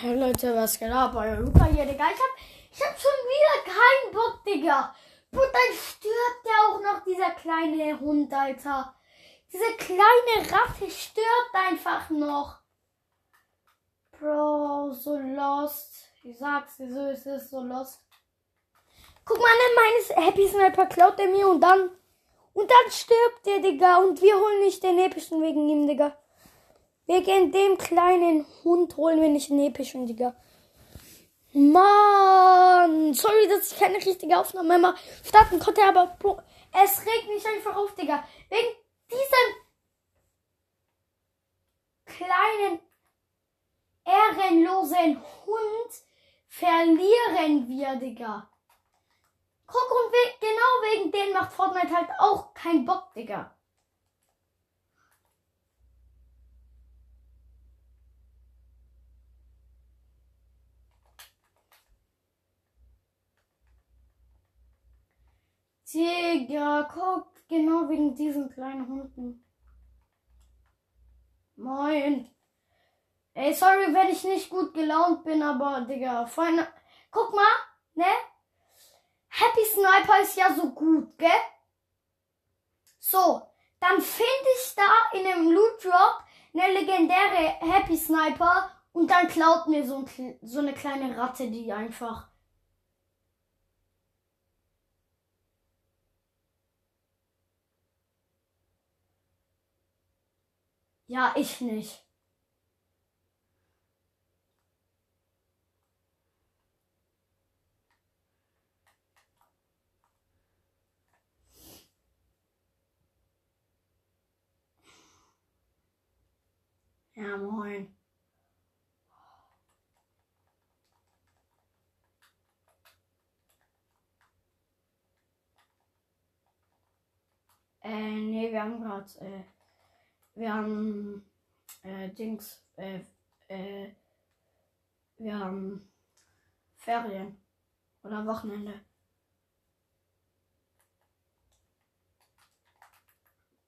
Hey Leute, was geht ab? Euer Luca hier, Digga. Ich hab, ich hab schon wieder keinen Bock, Digga. Und dann stirbt ja auch noch dieser kleine Hund, Alter. Diese kleine Ratte stirbt einfach noch. Bro, so lost. Ich sag's dir so, es ist so lost. Guck mal, ne, meines Happy Sniper klaut er mir und dann. Und dann stirbt der, Digga. Und wir holen nicht den epischen wegen ihm, Digga. Wegen dem kleinen Hund holen wir nicht den epischen, Digga. Mann, sorry, dass ich keine richtige Aufnahme mehr starten konnte, aber Bro, es regt mich einfach auf, Digga. Wegen diesem kleinen, ehrenlosen Hund verlieren wir, Digga. Guck, und we genau wegen denen macht Fortnite halt auch keinen Bock, Digga. Digga, guck, genau wegen diesen kleinen Hunden. Moin. Ey, sorry, wenn ich nicht gut gelaunt bin, aber, Digga, vorhin. Guck mal, ne? Happy Sniper ist ja so gut, gell? So, dann finde ich da in einem Loot Drop eine legendäre Happy Sniper und dann klaut mir so, ein, so eine kleine Ratte die einfach. Ja, ich nicht. Ja, moin. Äh, nee, wir haben gerade, äh, wir haben, äh, Dings, äh, äh, wir haben Ferien oder Wochenende.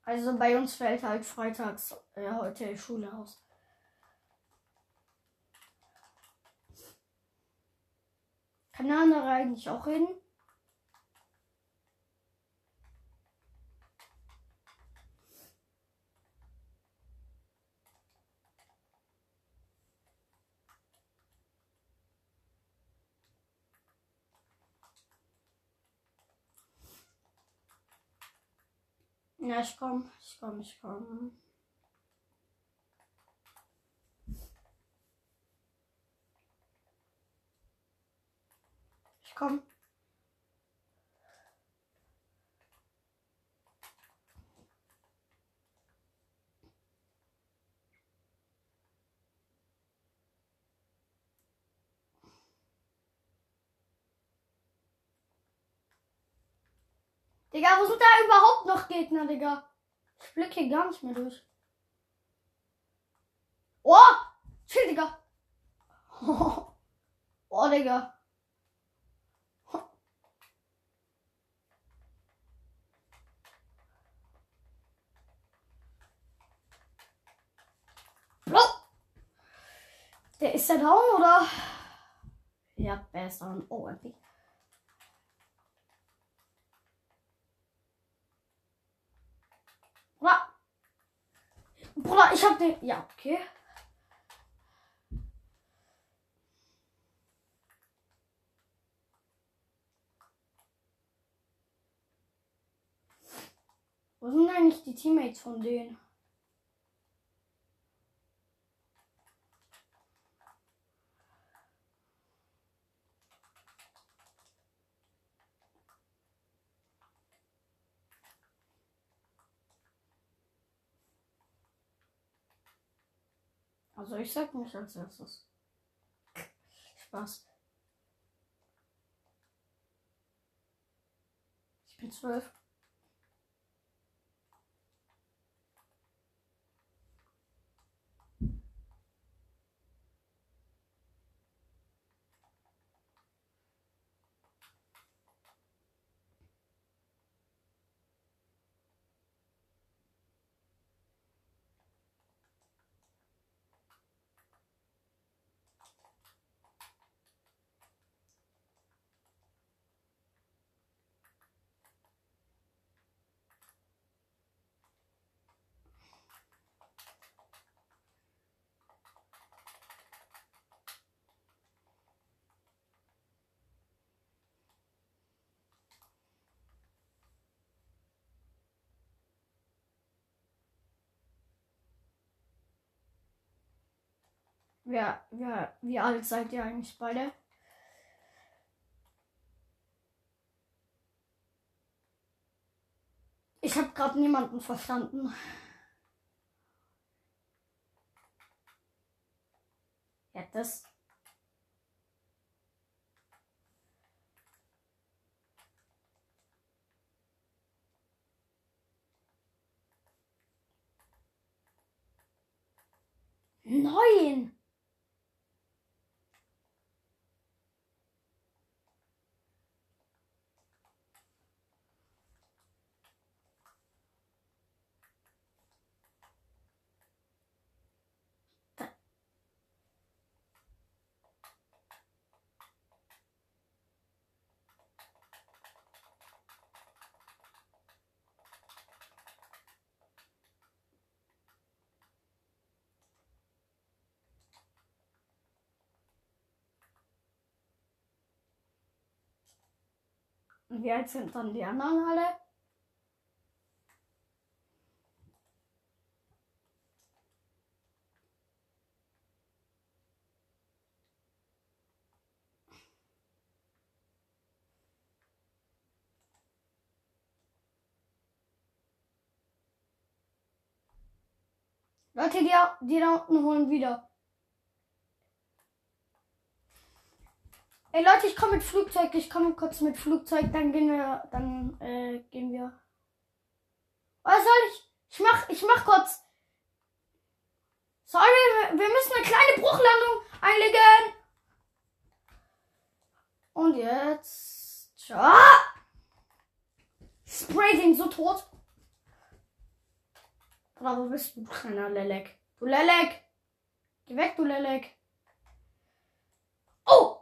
Also bei uns fällt halt freitags äh, heute Schule aus. Kann der andere eigentlich auch reden? Ja, ich komm, ich komm, ich komm. Ich komm. Digga, wo sind da überhaupt noch Gegner, Digga? Ich blick hier gar nicht mehr durch. Oh! Chill, Digga. Oh, Digga. Bro. Der ist der down, oder? Ja, der ist down. Oh, endlich. Bruder. Bruder, ich hab den. Ja, okay. Wo sind eigentlich die Teammates von denen? Also ich sag nicht als erstes. Spaß. Ich bin zwölf. Wer, wer, wie alt seid ihr eigentlich beide? Ich habe gerade niemanden verstanden. Ja, das. Neun. Und wie alt sind dann die anderen alle? Leute, die, die da unten holen wieder. Ey Leute, ich komme mit Flugzeug. Ich komme kurz mit Flugzeug. Dann gehen wir. Dann äh, gehen wir. Was soll ich? Ich mach, ich mach kurz. Sorry, wir müssen eine kleine Bruchlandung einlegen. Und jetzt. Ciao. Spray den so tot. Oder wo bist du, kleiner Lelek? Du Lelek! Geh weg, du Lelek! Oh!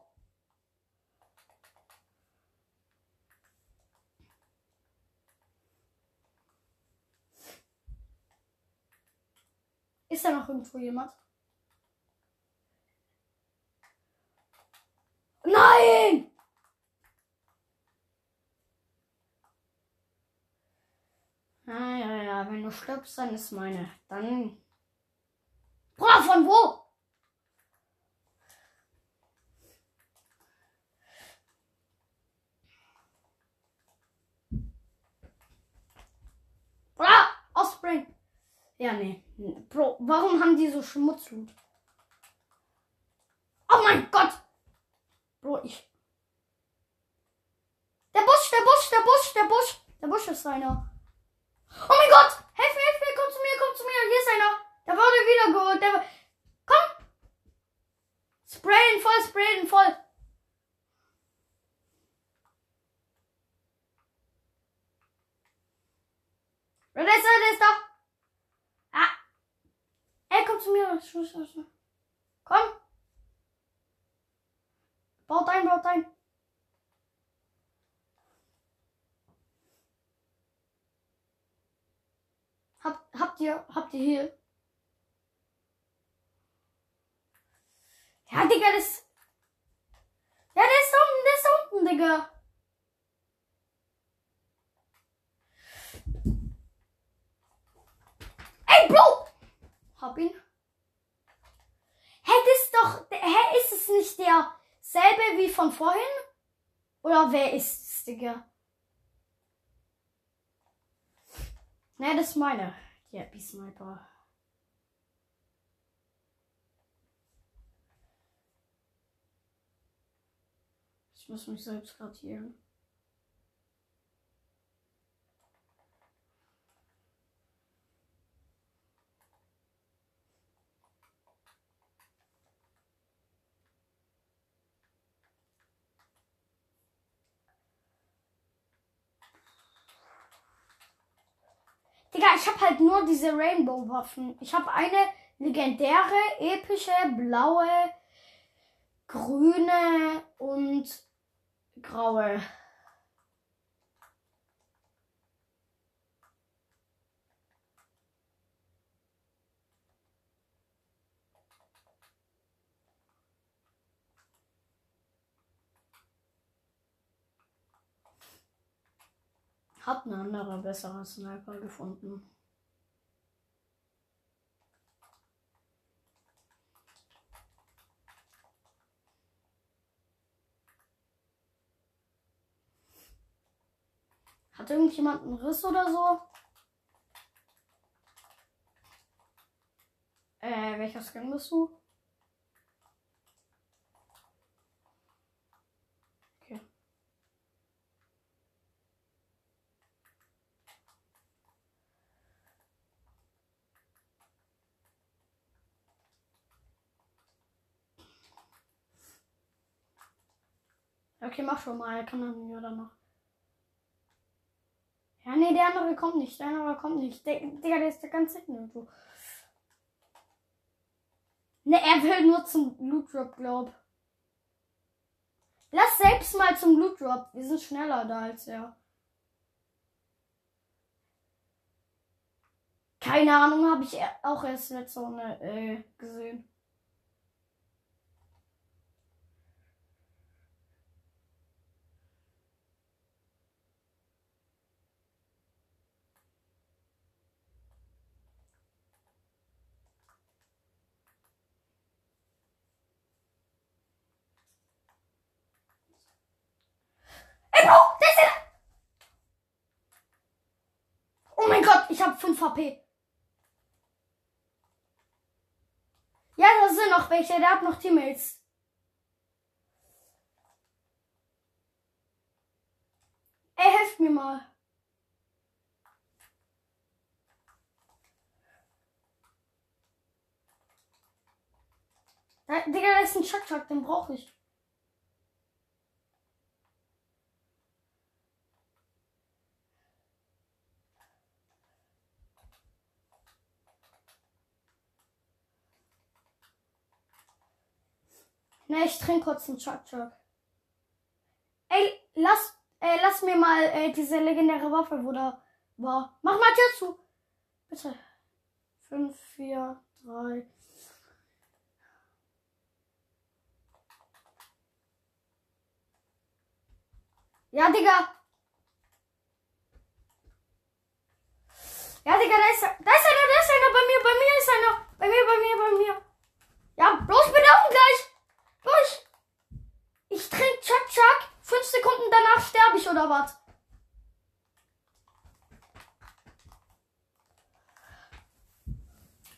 Ist da noch irgendwo jemand? Nein! Ah, ja, ja, wenn du stirbst, dann ist meine. Dann. Bruder, von wo? Bruder, Offspring. Ja, nee. Bro, warum haben die so Schmutzlut? Oh mein Gott! Bro, ich. Der Busch, der Busch, der Busch, der Busch. Der Busch ist einer. Oh mein Gott! Helf mir, helf mir, komm zu mir, komm zu mir. Hier ist einer. Der wurde wiedergeholt. Der... Komm! Spray ihn voll, spray ihn voll. Der ist da, der ist da. Ah. Ey, komm zu mir. Komm. Baut ein, baut ein. Hab, habt ihr, habt ihr hier? Ja, Digga, das. Ja, der ist unten, der ist unten, Digga. Ey, Bro! Hab ihn. Hä, das ist doch. Hä, ist es nicht derselbe wie von vorhin? Oder wer ist es, Digga? Ne, das ist meine. Die Happy Sniper. Ich muss mich selbst kartieren. Digga, ich habe halt nur diese Rainbow-Waffen. Ich habe eine legendäre, epische, blaue, grüne und graue. Hab eine andere bessere Sniper gefunden. Hat irgendjemand einen Riss oder so? Äh, welcher Skin bist du? Okay. Okay, mach schon mal. Kann dann ja danach. Ja, nee, der andere kommt nicht. Der andere kommt nicht. Der, Digga, der ist der ganze Zeit irgendwo. Ne, er will nur zum Loot Drop, glaub. Lass selbst mal zum Loot Drop. Wir sind schneller da als er. Keine Ahnung, habe ich auch erst letzte Runde äh, gesehen. Ey, Bro, der ist! Oh mein Gott, ich habe 5 HP. Ja, da sind noch welche. Der hat noch Teammates. Ey, helft mir mal. Digga, da ist ein Chuck-Chuck, den brauche ich. Ne, ich trinke kurz einen Chuck Chuck. Ey, lass, äh, lass mir mal äh, diese legendäre Waffe, wo da war. Mach mal Tür zu. Bitte. 5, 4, 3. Ja, Digga. Ja, Digga, da ist, da ist einer, da ist einer. Bei mir, bei mir ist einer. Bei mir, bei mir, bei mir. Ja, bloß bin auch gleich. Durch. Ich trinke Chuck Chuck. Fünf Sekunden danach sterbe ich oder was?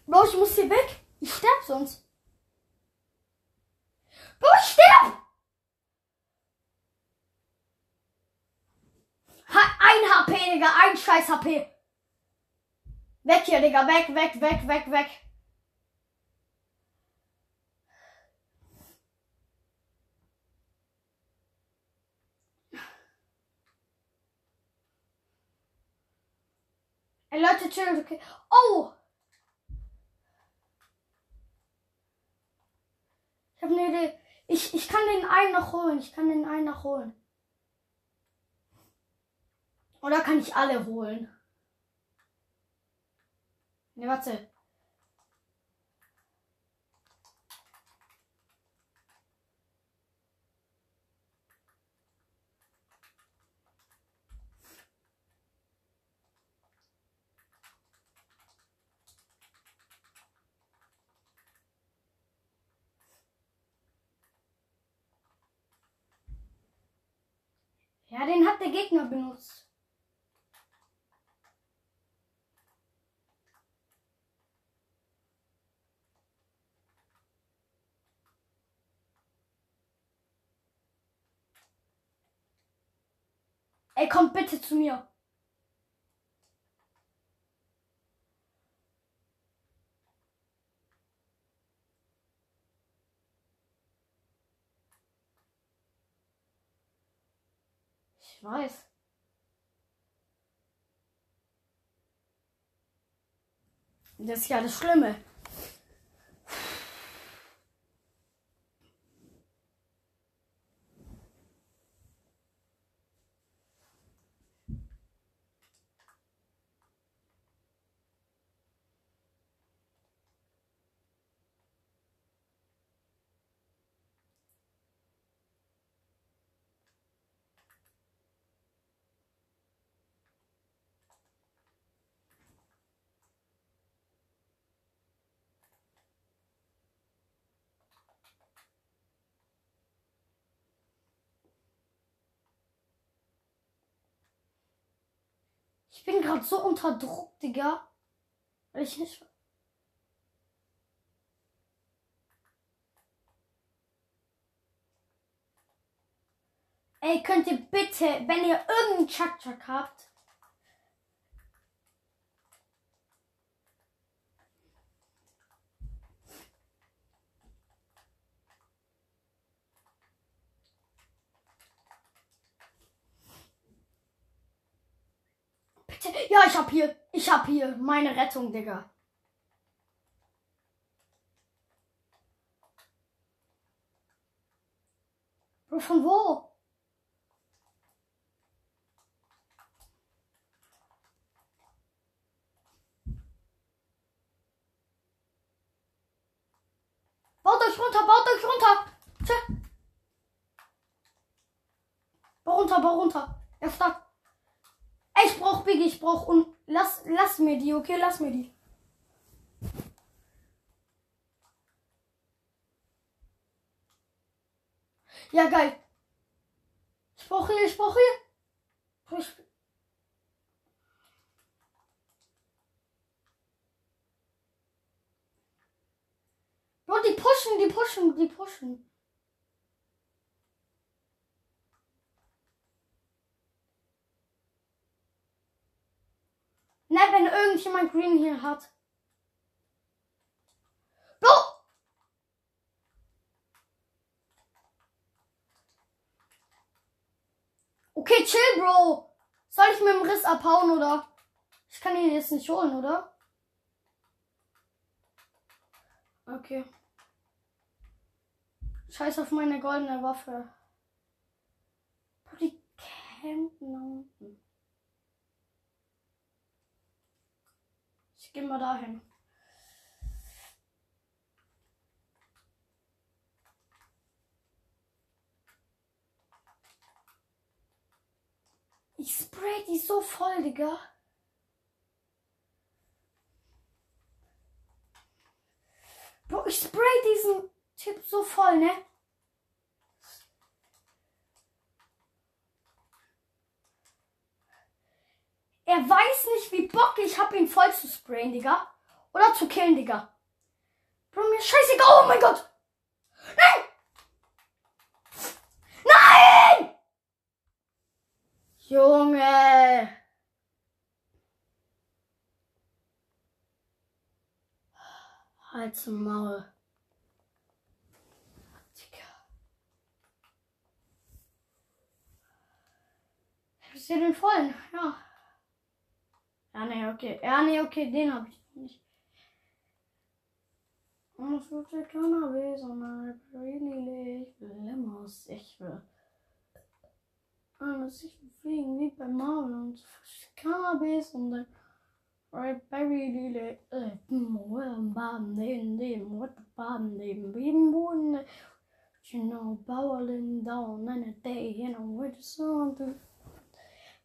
Bro, ich muss hier weg. Ich sterb sonst. Bro, ich sterb! Ha ein HP, Digga. Ein scheiß HP. Weg hier, Digga. Weg, weg, weg, weg, weg. Ey, Leute, chillt, okay. Oh! Ich habe eine Idee. Ich, ich kann den einen noch holen. Ich kann den einen noch holen. Oder kann ich alle holen? Ne, warte. Ja, den hat der Gegner benutzt. Ey, kommt bitte zu mir. Ich weiß. Das ist ja das Schlimme. Ich bin gerade so unter Druck, Digga. Weil ich nicht. Ey, könnt ihr bitte, wenn ihr irgendeinen Chuck-Chuck habt, Ja, ich hab hier. Ich hab hier meine Rettung, Digga. Bro, von wo? Baut euch runter, baut euch runter. Tja. Bau runter, bau runter. Er stark. Biggie, ich brauch und lass, lass mir die, okay? Lass mir die. Ja, geil. Ich brauch hier, ich brauch hier. Ich, Bro, die pushen, die pushen, die pushen. Ne, wenn irgendjemand Green hier hat. Bro! Okay, chill, Bro. Soll ich mit dem Riss abhauen, oder? Ich kann ihn jetzt nicht holen, oder? Okay. Scheiß auf meine goldene Waffe. Die campen unten. Ich geh mal dahin. Ich spray die so voll, Digga. Bro, ich spray diesen Typ so voll, ne? Er weiß nicht, wie Bock ich hab, ihn voll zu sprayen, Digga. Oder zu killen, Digga. Bro, mir scheißegal. Oh mein Gott. Nein! Nein! Junge. Halt's Maul. Digga. Ich den vollen, ja. Ja, nee, okay. Ja, nee, okay, den habe ich nicht. Und es wird ja und eine Lily. Ich will Limos. Ich will. Alles ich will fliegen wie bei Marvel und Cannabis und dann. Right, Barry Lily. Äh, Baden neben dem. What Baden neben dem Boden. You know, bowling down and a day, you know, with the sun.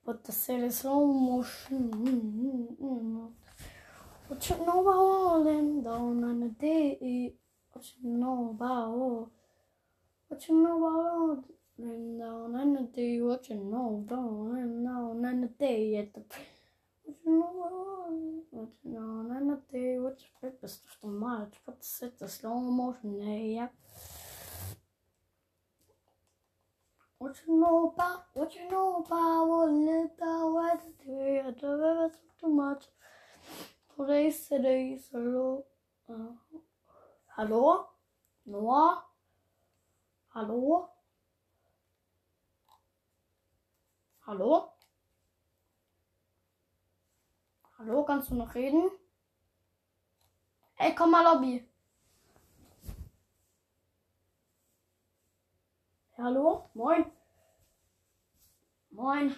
But the city slow motion. What you know about rolling down on the day? What you know about? What you know about rolling down on the day? What you know about rolling down on the day? At the what you know about? What you know on the day? What you purpose of the march? But the city slow motion. Yeah. What you know about, what you know about, what live about, what to do, I don't ever talk too much. Today's today's hello. Uh, hallo? Noah? Hallo? Hallo? Hallo, kannst du noch reden? Ey, komm mal Lobby. Hallo? Moin. Moin.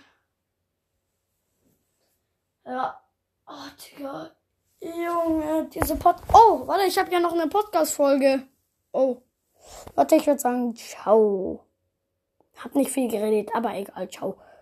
Ja. Oh, Digga. Junge, diese Pod. Oh, warte, ich habe ja noch eine Podcast-Folge. Oh. Warte, ich würde sagen, ciao. Hab nicht viel geredet, aber egal, ciao.